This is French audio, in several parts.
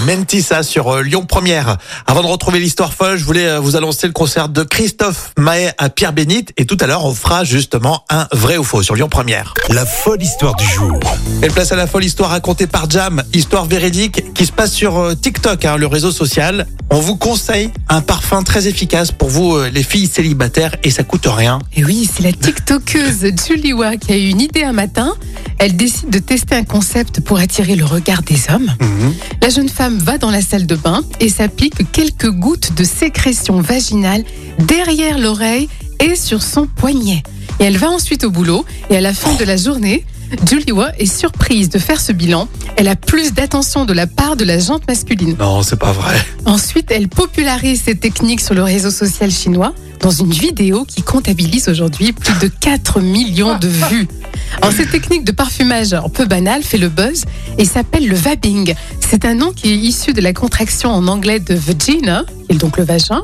Mentissa sur euh, Lyon Première. Avant de retrouver l'histoire folle, je voulais euh, vous annoncer le concert de Christophe Maé à Pierre Bénite et tout à l'heure on fera justement un vrai ou faux sur Lyon Première. La folle histoire du jour. Et place à la folle histoire racontée par Jam, histoire véridique qui se passe sur euh, TikTok, hein, le réseau social. On vous conseille un parfum très efficace pour vous euh, les filles célibataires et ça coûte rien. Et oui, c'est la TikTokeuse Julie Wa qui a eu une idée un matin. Elle décide de tester un concept pour attirer le regard des hommes. La jeune femme va dans la salle de bain et s'applique quelques gouttes de sécrétion vaginale derrière l'oreille et sur son poignet. Et elle va ensuite au boulot et à la fin de la journée, Julie Wa est surprise de faire ce bilan. Elle a plus d'attention de la part de la jante masculine. Non, c'est pas vrai. Ensuite, elle popularise cette technique sur le réseau social chinois dans une vidéo qui comptabilise aujourd'hui plus de 4 millions de vues. Alors, cette technique de parfumage un peu banale fait le buzz et s'appelle le vabbing. C'est un nom qui est issu de la contraction en anglais de vagina, est donc le vagin,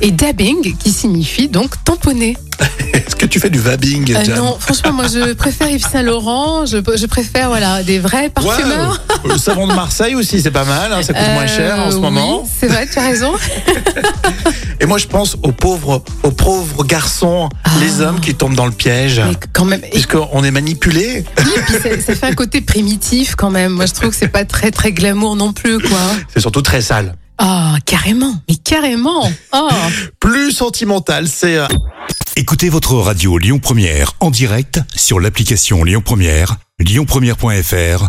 et dabbing, qui signifie donc tamponner. Est-ce que tu fais du vabbing, Euh, non, franchement, moi je préfère Yves Saint Laurent, je, je préfère voilà, des vrais parfumeurs. Le savon de Marseille aussi, c'est pas mal, hein, ça coûte moins cher en ce Euh, moment. Oui, c'est vrai, tu as raison. Et moi, je pense aux pauvres, aux pauvres garçons, les hommes qui tombent dans le piège. Ah. Mais quand même, Puisqu'on est manipulé. Oui, puis ça, ça fait un côté primitif quand même. Moi, je trouve que c'est pas très très glamour non plus, quoi. C'est surtout très sale. Ah, carrément, mais carrément. Oh. Plus sentimental, c'est euh, Écoutez votre radio Lyon Première en direct sur l'application Lyon Première, lyonpremière.fr